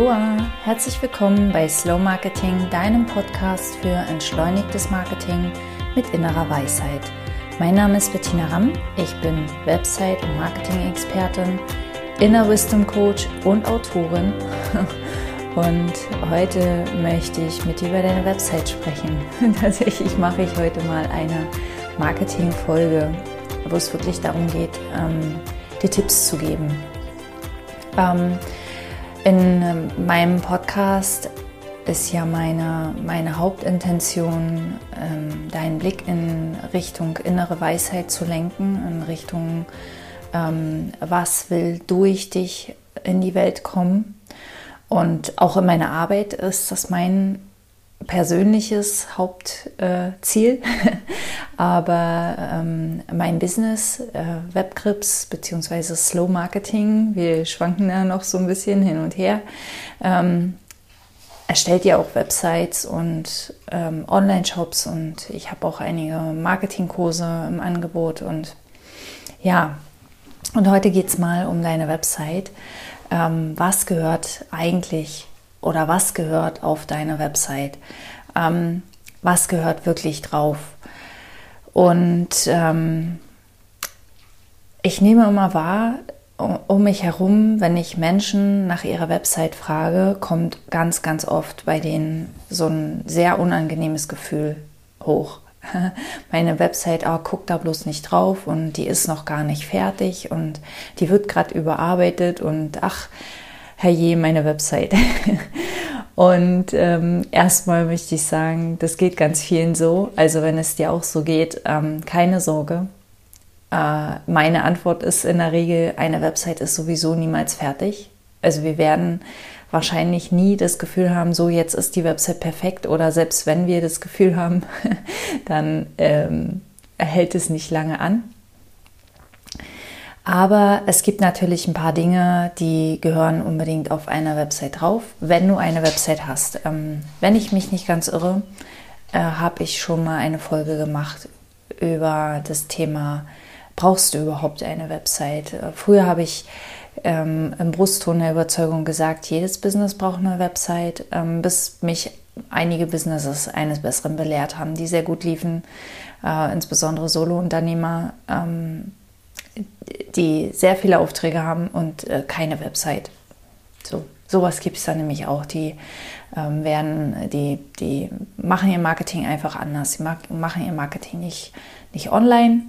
Aloha, herzlich willkommen bei Slow Marketing, deinem Podcast für entschleunigtes Marketing mit innerer Weisheit. Mein Name ist Bettina Ramm, ich bin Website- und Marketing-Expertin, Inner Wisdom Coach und Autorin. Und heute möchte ich mit dir über deine Website sprechen. Tatsächlich mache ich heute mal eine Marketing-Folge, wo es wirklich darum geht, ähm, dir Tipps zu geben. Ähm, in ähm, meinem Podcast ist ja meine, meine Hauptintention, ähm, deinen Blick in Richtung innere Weisheit zu lenken, in Richtung, ähm, was will durch dich in die Welt kommen. Und auch in meiner Arbeit ist das mein persönliches Hauptziel. Äh, Aber ähm, mein Business, äh, Webgrips bzw. Slow Marketing, wir schwanken da noch so ein bisschen hin und her, ähm, erstellt ja auch Websites und ähm, Online-Shops und ich habe auch einige Marketingkurse im Angebot und ja, und heute geht es mal um deine Website. Ähm, was gehört eigentlich oder was gehört auf deine Website? Ähm, was gehört wirklich drauf? Und ähm, ich nehme immer wahr, um mich herum, wenn ich Menschen nach ihrer Website frage, kommt ganz, ganz oft bei denen so ein sehr unangenehmes Gefühl hoch. Meine Website, oh, guck da bloß nicht drauf und die ist noch gar nicht fertig und die wird gerade überarbeitet und ach, herrje, meine Website. Und ähm, erstmal möchte ich sagen, das geht ganz vielen so. Also wenn es dir auch so geht, ähm, keine Sorge. Äh, meine Antwort ist in der Regel, eine Website ist sowieso niemals fertig. Also wir werden wahrscheinlich nie das Gefühl haben, so jetzt ist die Website perfekt. Oder selbst wenn wir das Gefühl haben, dann ähm, hält es nicht lange an. Aber es gibt natürlich ein paar Dinge, die gehören unbedingt auf einer Website drauf, wenn du eine Website hast. Ähm, wenn ich mich nicht ganz irre, äh, habe ich schon mal eine Folge gemacht über das Thema, brauchst du überhaupt eine Website? Äh, früher habe ich ähm, im Brustton der Überzeugung gesagt, jedes Business braucht eine Website, ähm, bis mich einige Businesses eines Besseren belehrt haben, die sehr gut liefen, äh, insbesondere Solo-Unternehmer. Ähm, die sehr viele Aufträge haben und äh, keine Website. So, sowas gibt es dann nämlich auch. Die ähm, werden, die, die machen ihr Marketing einfach anders. Sie machen ihr Marketing nicht, nicht online,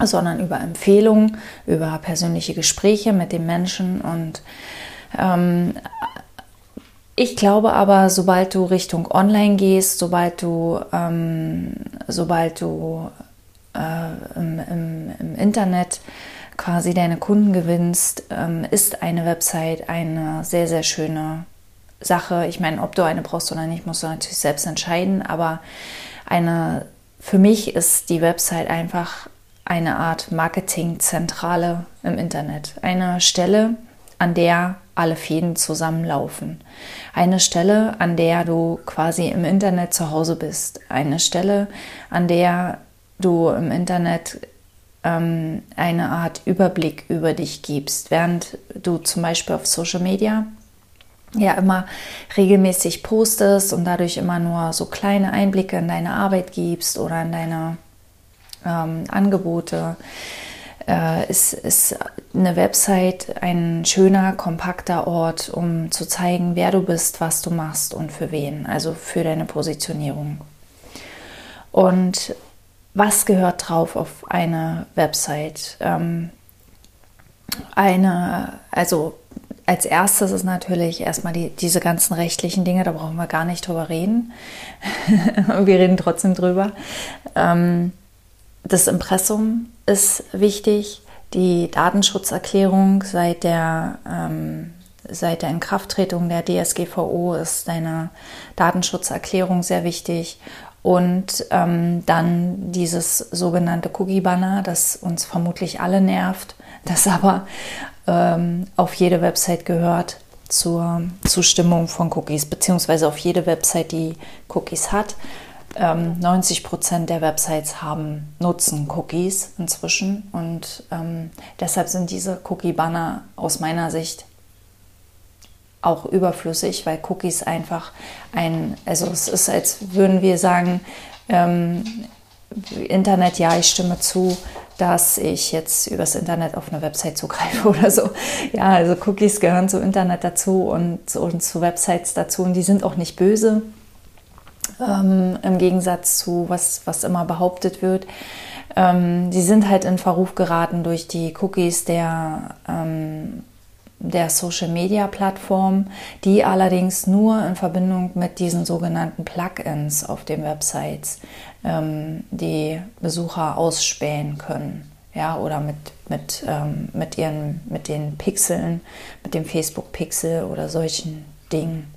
sondern über Empfehlungen, über persönliche Gespräche mit den Menschen. Und ähm, ich glaube aber, sobald du Richtung Online gehst, sobald du, ähm, sobald du äh, im, im, im, Internet quasi deine Kunden gewinnst, ähm, ist eine Website eine sehr, sehr schöne Sache. Ich meine, ob du eine brauchst oder nicht, musst du natürlich selbst entscheiden, aber eine, für mich ist die Website einfach eine Art Marketingzentrale im Internet. Eine Stelle, an der alle Fäden zusammenlaufen. Eine Stelle, an der du quasi im Internet zu Hause bist. Eine Stelle, an der du im Internet ähm, eine Art Überblick über dich gibst, während du zum Beispiel auf Social Media ja immer regelmäßig postest und dadurch immer nur so kleine Einblicke in deine Arbeit gibst oder in deine ähm, Angebote, äh, ist, ist eine Website ein schöner, kompakter Ort, um zu zeigen, wer du bist, was du machst und für wen, also für deine Positionierung. Und was gehört drauf auf eine Website? Ähm, eine, also als erstes ist natürlich erstmal die, diese ganzen rechtlichen Dinge, da brauchen wir gar nicht drüber reden. wir reden trotzdem drüber. Ähm, das Impressum ist wichtig. Die Datenschutzerklärung seit der, ähm, seit der Inkrafttretung der DSGVO ist eine Datenschutzerklärung sehr wichtig. Und ähm, dann dieses sogenannte Cookie-Banner, das uns vermutlich alle nervt, das aber ähm, auf jede Website gehört zur Zustimmung von Cookies, beziehungsweise auf jede Website, die Cookies hat. Ähm, 90 Prozent der Websites haben, nutzen Cookies inzwischen und ähm, deshalb sind diese Cookie-Banner aus meiner Sicht auch überflüssig, weil Cookies einfach ein, also es ist, als würden wir sagen, ähm, Internet, ja, ich stimme zu, dass ich jetzt übers Internet auf eine Website zugreife oder so. Ja, also Cookies gehören zu Internet dazu und, und zu Websites dazu und die sind auch nicht böse. Ähm, Im Gegensatz zu was, was immer behauptet wird. Ähm, die sind halt in Verruf geraten durch die Cookies der ähm, der Social-Media-Plattform, die allerdings nur in Verbindung mit diesen sogenannten Plugins auf den Websites ähm, die Besucher ausspähen können. Ja, oder mit, mit, ähm, mit, ihren, mit den Pixeln, mit dem Facebook-Pixel oder solchen Dingen.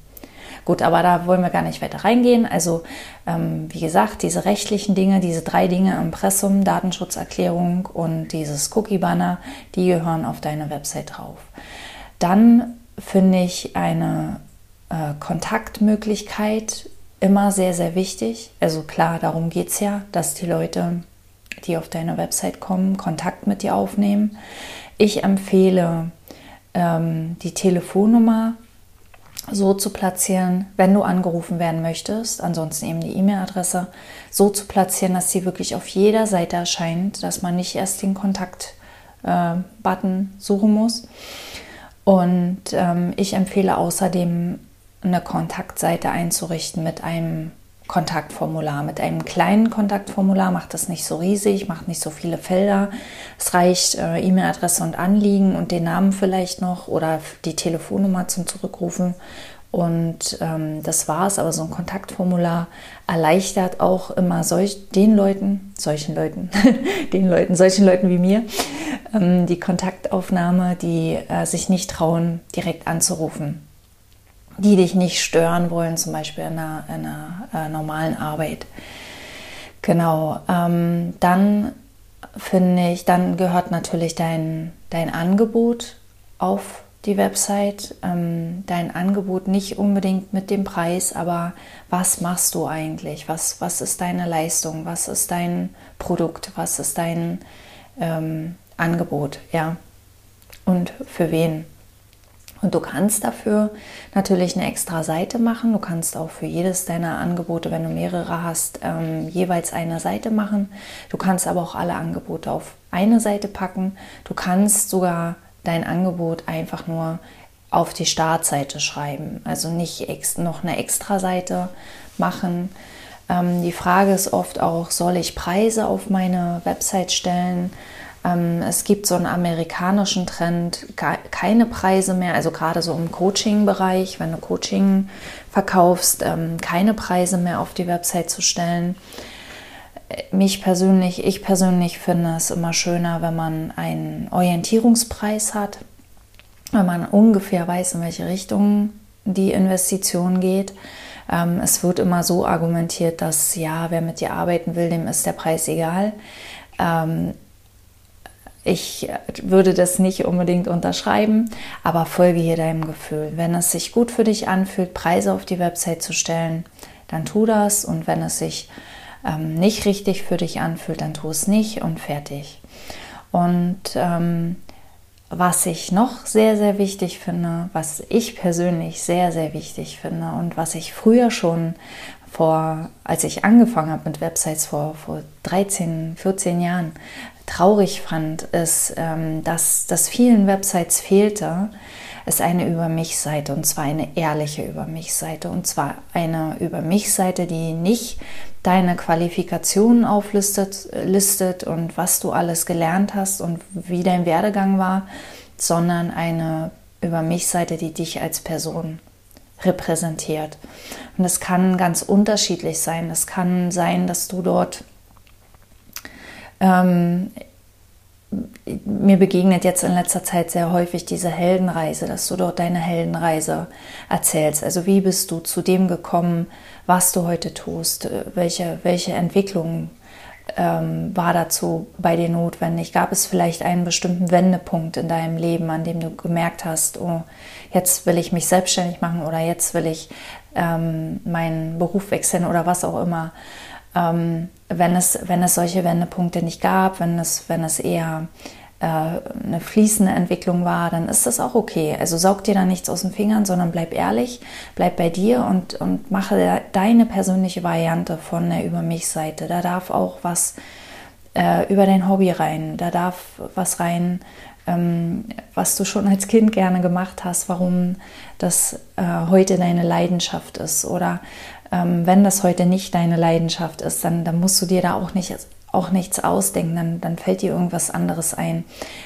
Gut, aber da wollen wir gar nicht weiter reingehen. Also, ähm, wie gesagt, diese rechtlichen Dinge, diese drei Dinge, Impressum, Datenschutzerklärung und dieses Cookie-Banner, die gehören auf deine Website drauf. Dann finde ich eine äh, Kontaktmöglichkeit immer sehr, sehr wichtig. Also klar, darum geht es ja, dass die Leute, die auf deine Website kommen, Kontakt mit dir aufnehmen. Ich empfehle ähm, die Telefonnummer so zu platzieren, wenn du angerufen werden möchtest, ansonsten eben die E-Mail-Adresse, so zu platzieren, dass sie wirklich auf jeder Seite erscheint, dass man nicht erst den Kontakt-Button äh, suchen muss. Und ähm, ich empfehle außerdem eine Kontaktseite einzurichten mit einem Kontaktformular. Mit einem kleinen Kontaktformular macht das nicht so riesig, macht nicht so viele Felder. Es reicht äh, E-Mail-Adresse und Anliegen und den Namen vielleicht noch oder die Telefonnummer zum Zurückrufen. Und ähm, das war's. Aber so ein Kontaktformular erleichtert auch immer solch, den Leuten, solchen Leuten, den Leuten, solchen Leuten wie mir, ähm, die Kontaktaufnahme, die äh, sich nicht trauen, direkt anzurufen, die dich nicht stören wollen, zum Beispiel in einer, in einer äh, normalen Arbeit. Genau, ähm, dann finde ich, dann gehört natürlich dein, dein Angebot auf die Website, ähm, dein Angebot nicht unbedingt mit dem Preis, aber was machst du eigentlich? Was, was ist deine Leistung? Was ist dein Produkt? Was ist dein ähm, Angebot, ja. Und für wen? Und du kannst dafür natürlich eine extra Seite machen. Du kannst auch für jedes deiner Angebote, wenn du mehrere hast, ähm, jeweils eine Seite machen. Du kannst aber auch alle Angebote auf eine Seite packen. Du kannst sogar dein Angebot einfach nur auf die Startseite schreiben. Also nicht noch eine extra Seite machen. Ähm, die Frage ist oft auch, soll ich Preise auf meine Website stellen? Ähm, es gibt so einen amerikanischen Trend, keine Preise mehr, also gerade so im Coaching-Bereich, wenn du Coaching verkaufst, ähm, keine Preise mehr auf die Website zu stellen. Mich persönlich, ich persönlich finde es immer schöner, wenn man einen Orientierungspreis hat, wenn man ungefähr weiß, in welche Richtung die Investition geht. Ähm, es wird immer so argumentiert, dass ja, wer mit dir arbeiten will, dem ist der Preis egal ich würde das nicht unbedingt unterschreiben, aber folge hier deinem Gefühl. Wenn es sich gut für dich anfühlt, Preise auf die Website zu stellen, dann tu das. Und wenn es sich ähm, nicht richtig für dich anfühlt, dann tu es nicht und fertig. Und ähm, was ich noch sehr, sehr wichtig finde, was ich persönlich sehr, sehr wichtig finde und was ich früher schon vor, als ich angefangen habe mit Websites vor, vor 13, 14 Jahren, traurig fand, ist, ähm, dass das vielen Websites fehlte, ist eine Über mich-Seite und zwar eine ehrliche Über mich-Seite und zwar eine Über mich-Seite, die nicht deine Qualifikationen auflistet listet und was du alles gelernt hast und wie dein Werdegang war, sondern eine Über mich-Seite, die dich als Person repräsentiert. Und es kann ganz unterschiedlich sein. Es kann sein, dass du dort ähm, mir begegnet jetzt in letzter Zeit sehr häufig diese Heldenreise, dass du dort deine Heldenreise erzählst. Also wie bist du zu dem gekommen, was du heute tust, welche, welche Entwicklung ähm, war dazu bei dir notwendig? Gab es vielleicht einen bestimmten Wendepunkt in deinem Leben, an dem du gemerkt hast, oh, jetzt will ich mich selbstständig machen oder jetzt will ich ähm, meinen Beruf wechseln oder was auch immer? Ähm, wenn, es, wenn es solche Wendepunkte nicht gab, wenn es, wenn es eher äh, eine fließende Entwicklung war, dann ist das auch okay. Also saug dir da nichts aus den Fingern, sondern bleib ehrlich, bleib bei dir und, und mache deine persönliche Variante von der Über mich-Seite. Da darf auch was äh, über dein Hobby rein, da darf was rein, ähm, was du schon als Kind gerne gemacht hast, warum das äh, heute deine Leidenschaft ist. Oder ähm, wenn das heute nicht deine Leidenschaft ist, dann, dann musst du dir da auch nicht auch nichts ausdenken, dann, dann fällt dir irgendwas anderes ein.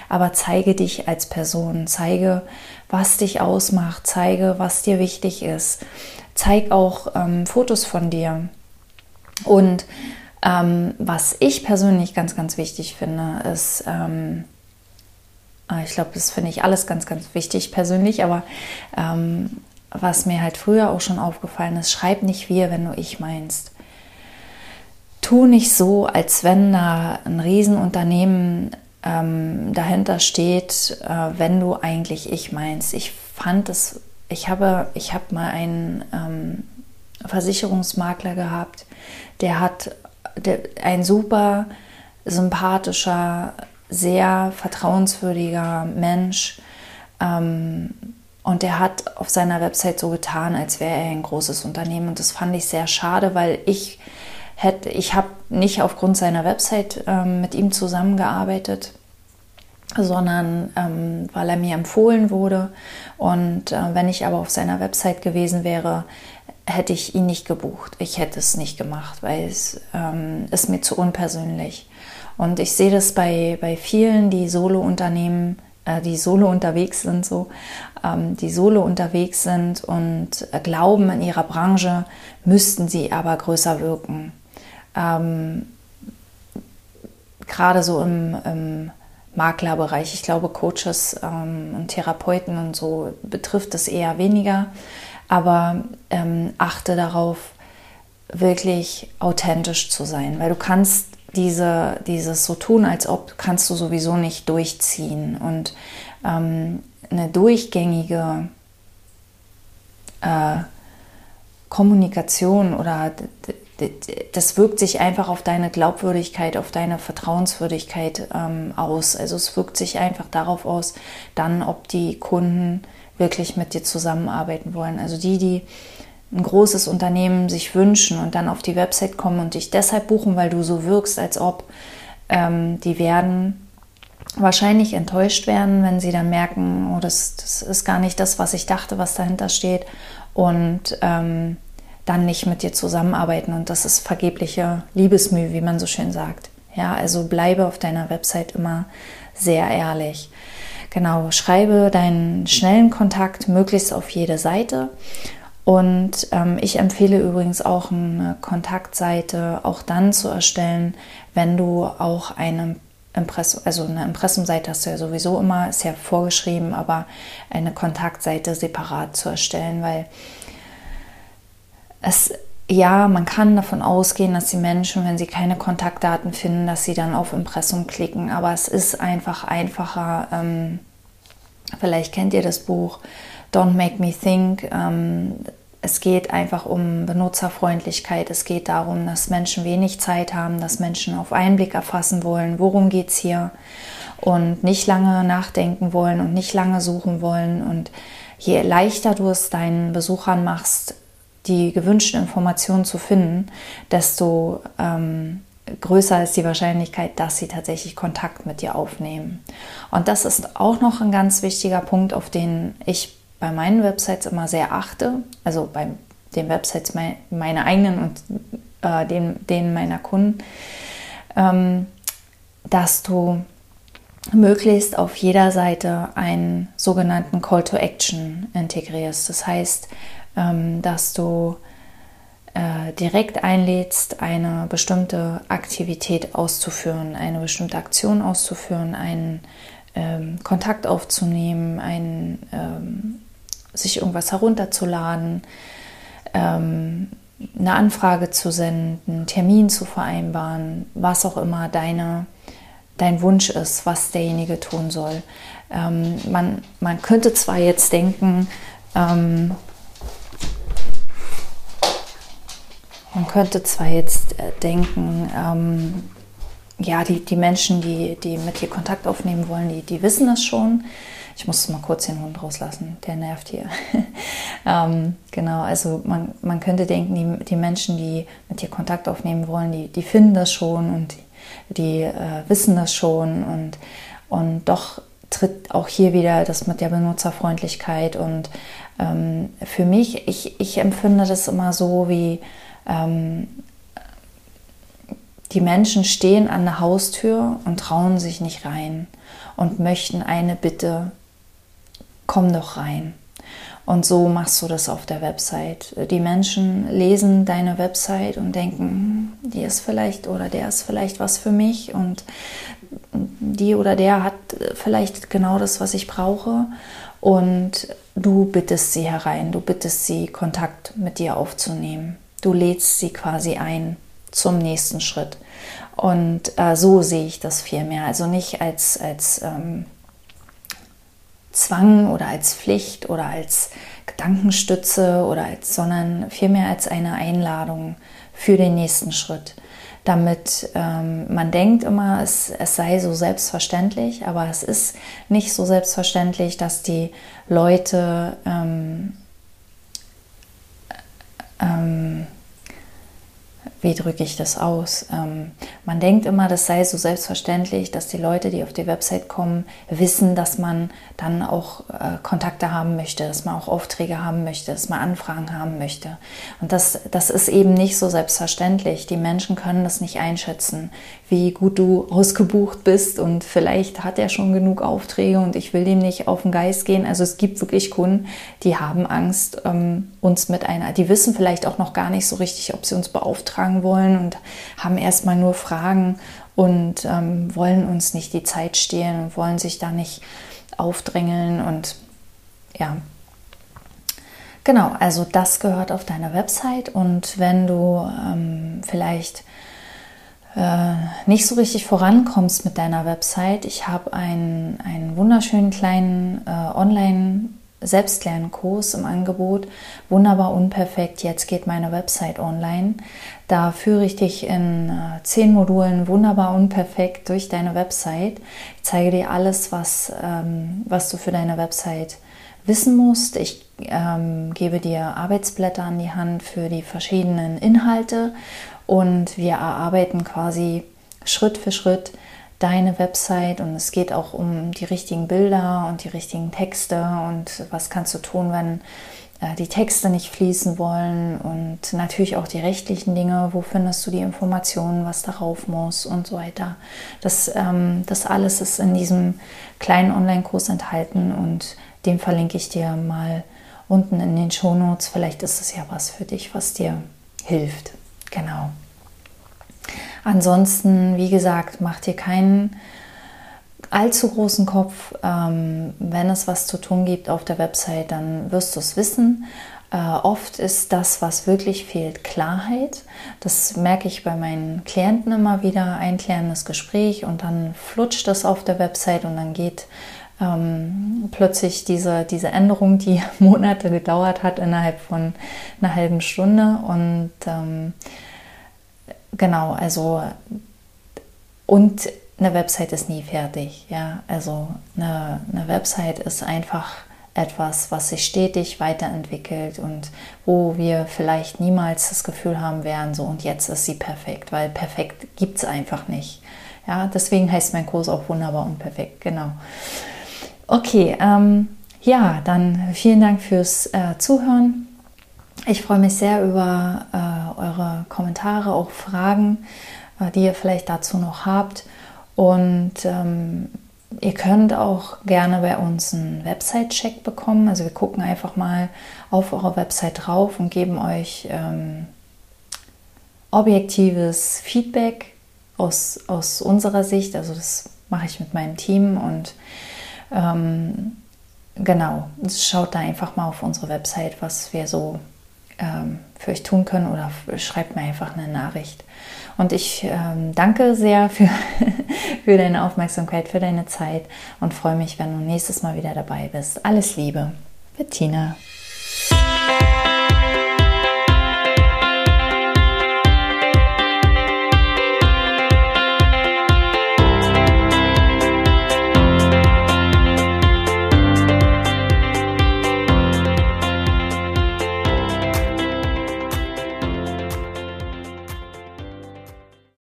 Aber zeige dich als Person, zeige, was dich ausmacht, zeige, was dir wichtig ist. Zeig auch ähm, Fotos von dir. Und ähm, was ich persönlich ganz, ganz wichtig finde, ist, ähm, ah, ich glaube, das finde ich alles ganz, ganz wichtig persönlich, aber ähm, was mir halt früher auch schon aufgefallen ist, schreib nicht wir, wenn du ich meinst tu nicht so, als wenn da ein Riesenunternehmen ähm, dahinter steht, äh, wenn du eigentlich ich meinst. Ich fand es, ich habe, ich habe mal einen ähm, Versicherungsmakler gehabt, der hat der, ein super sympathischer, sehr vertrauenswürdiger Mensch. Ähm, und der hat auf seiner Website so getan, als wäre er ein großes Unternehmen. Und das fand ich sehr schade, weil ich hätte, ich habe nicht aufgrund seiner Website ähm, mit ihm zusammengearbeitet, sondern ähm, weil er mir empfohlen wurde. Und äh, wenn ich aber auf seiner Website gewesen wäre, hätte ich ihn nicht gebucht. Ich hätte es nicht gemacht, weil es ähm, ist mir zu unpersönlich. Und ich sehe das bei, bei vielen, die Solo-Unternehmen, die Solo unterwegs sind, so, ähm, die Solo unterwegs sind und äh, glauben, in ihrer Branche müssten sie aber größer wirken. Ähm, gerade so im, im, Maklerbereich, ich glaube, Coaches ähm, und Therapeuten und so betrifft es eher weniger, aber ähm, achte darauf, wirklich authentisch zu sein, weil du kannst diese, dieses so tun, als ob kannst du sowieso nicht durchziehen und ähm, eine durchgängige äh, Kommunikation oder das wirkt sich einfach auf deine Glaubwürdigkeit, auf deine Vertrauenswürdigkeit ähm, aus. Also es wirkt sich einfach darauf aus, dann, ob die Kunden wirklich mit dir zusammenarbeiten wollen. Also die, die ein großes Unternehmen sich wünschen und dann auf die Website kommen und dich deshalb buchen, weil du so wirkst, als ob, ähm, die werden wahrscheinlich enttäuscht werden, wenn sie dann merken, oh, das, das ist gar nicht das, was ich dachte, was dahinter steht. Und ähm, dann nicht mit dir zusammenarbeiten und das ist vergebliche Liebesmühe, wie man so schön sagt. Ja, also bleibe auf deiner Website immer sehr ehrlich. Genau, schreibe deinen schnellen Kontakt möglichst auf jede Seite. Und ähm, ich empfehle übrigens auch eine Kontaktseite auch dann zu erstellen, wenn du auch eine Impressum, also eine Impressumseite hast du ja sowieso immer, ist ja vorgeschrieben, aber eine Kontaktseite separat zu erstellen, weil es ja, man kann davon ausgehen, dass die Menschen, wenn sie keine Kontaktdaten finden, dass sie dann auf Impressum klicken. Aber es ist einfach einfacher. Ähm, vielleicht kennt ihr das Buch Don't Make Me Think. Ähm, es geht einfach um Benutzerfreundlichkeit. Es geht darum, dass Menschen wenig Zeit haben, dass Menschen auf einen Blick erfassen wollen, worum geht es hier und nicht lange nachdenken wollen und nicht lange suchen wollen. Und je leichter du es deinen Besuchern machst, die gewünschten Informationen zu finden, desto ähm, größer ist die Wahrscheinlichkeit, dass sie tatsächlich Kontakt mit dir aufnehmen. Und das ist auch noch ein ganz wichtiger Punkt, auf den ich bei meinen Websites immer sehr achte, also bei den Websites mein, meiner eigenen und äh, den, denen meiner Kunden, ähm, dass du möglichst auf jeder Seite einen sogenannten Call to Action integrierst. Das heißt, ähm, dass du äh, direkt einlädst, eine bestimmte Aktivität auszuführen, eine bestimmte Aktion auszuführen, einen ähm, Kontakt aufzunehmen, einen, ähm, sich irgendwas herunterzuladen, ähm, eine Anfrage zu senden, einen Termin zu vereinbaren, was auch immer deine, dein Wunsch ist, was derjenige tun soll. Ähm, man, man könnte zwar jetzt denken, ähm, man könnte zwar jetzt äh, denken, ähm, ja, die, die Menschen, die, die mit dir Kontakt aufnehmen wollen, die, die wissen das schon. Ich muss mal kurz den Hund rauslassen, der nervt hier. ähm, genau, also man, man könnte denken, die, die Menschen, die mit dir Kontakt aufnehmen wollen, die, die finden das schon und die, die äh, wissen das schon und, und doch tritt auch hier wieder das mit der Benutzerfreundlichkeit und ähm, für mich, ich, ich empfinde das immer so wie ähm, die Menschen stehen an der Haustür und trauen sich nicht rein und möchten eine Bitte komm doch rein. Und so machst du das auf der Website. Die Menschen lesen deine Website und denken, hm, die ist vielleicht oder der ist vielleicht was für mich und die oder der hat vielleicht genau das, was ich brauche. Und du bittest sie herein, du bittest sie, Kontakt mit dir aufzunehmen. Du lädst sie quasi ein zum nächsten Schritt. Und äh, so sehe ich das viel mehr. Also nicht als, als ähm, Zwang oder als Pflicht oder als Gedankenstütze oder als, sondern vielmehr als eine Einladung für den nächsten Schritt. Damit ähm, man denkt immer, es, es sei so selbstverständlich, aber es ist nicht so selbstverständlich, dass die Leute ähm, ähm, wie drücke ich das aus? Ähm, man denkt immer, das sei so selbstverständlich, dass die Leute, die auf die Website kommen, wissen, dass man dann auch äh, Kontakte haben möchte, dass man auch Aufträge haben möchte, dass man Anfragen haben möchte. Und das, das ist eben nicht so selbstverständlich. Die Menschen können das nicht einschätzen, wie gut du ausgebucht bist und vielleicht hat er schon genug Aufträge und ich will dem nicht auf den Geist gehen. Also es gibt wirklich Kunden, die haben Angst, ähm, uns mit einer, die wissen vielleicht auch noch gar nicht so richtig, ob sie uns beauftragen fragen wollen und haben erstmal nur Fragen und ähm, wollen uns nicht die Zeit stehlen und wollen sich da nicht aufdrängeln und ja. Genau, also das gehört auf deiner Website und wenn du ähm, vielleicht äh, nicht so richtig vorankommst mit deiner Website, ich habe einen, einen wunderschönen kleinen äh, Online- Selbstlernkurs im Angebot. Wunderbar unperfekt. Jetzt geht meine Website online. Da führe ich dich in äh, zehn Modulen wunderbar unperfekt durch deine Website. Ich zeige dir alles, was, ähm, was du für deine Website wissen musst. Ich ähm, gebe dir Arbeitsblätter an die Hand für die verschiedenen Inhalte und wir erarbeiten quasi Schritt für Schritt deine Website und es geht auch um die richtigen Bilder und die richtigen Texte und was kannst du tun, wenn äh, die Texte nicht fließen wollen und natürlich auch die rechtlichen Dinge, wo findest du die Informationen, was darauf muss und so weiter. Das, ähm, das alles ist in diesem kleinen Online-Kurs enthalten und den verlinke ich dir mal unten in den Show Notes. Vielleicht ist es ja was für dich, was dir hilft. Genau. Ansonsten, wie gesagt, mach dir keinen allzu großen Kopf. Ähm, wenn es was zu tun gibt auf der Website, dann wirst du es wissen. Äh, oft ist das, was wirklich fehlt, Klarheit. Das merke ich bei meinen Klienten immer wieder. Ein klärendes Gespräch und dann flutscht das auf der Website und dann geht ähm, plötzlich diese, diese Änderung, die Monate gedauert hat, innerhalb von einer halben Stunde. Und ähm, genau, also und eine Website ist nie fertig. Ja, also eine, eine Website ist einfach etwas, was sich stetig weiterentwickelt und wo wir vielleicht niemals das Gefühl haben werden, so und jetzt ist sie perfekt, weil perfekt gibt es einfach nicht. Ja, deswegen heißt mein Kurs auch wunderbar und perfekt, genau. Okay, ähm, ja, dann vielen Dank fürs äh, Zuhören. Ich freue mich sehr über äh, eure Kommentare, auch Fragen, äh, die ihr vielleicht dazu noch habt. Und ähm, ihr könnt auch gerne bei uns einen Website-Check bekommen. Also wir gucken einfach mal auf eure Website drauf und geben euch ähm, objektives Feedback aus, aus unserer Sicht. Also das mache ich mit meinem Team und ähm, genau, schaut da einfach mal auf unsere Website, was wir so ähm, für euch tun können oder schreibt mir einfach eine Nachricht. Und ich ähm, danke sehr für, für deine Aufmerksamkeit, für deine Zeit und freue mich, wenn du nächstes Mal wieder dabei bist. Alles Liebe, Bettina.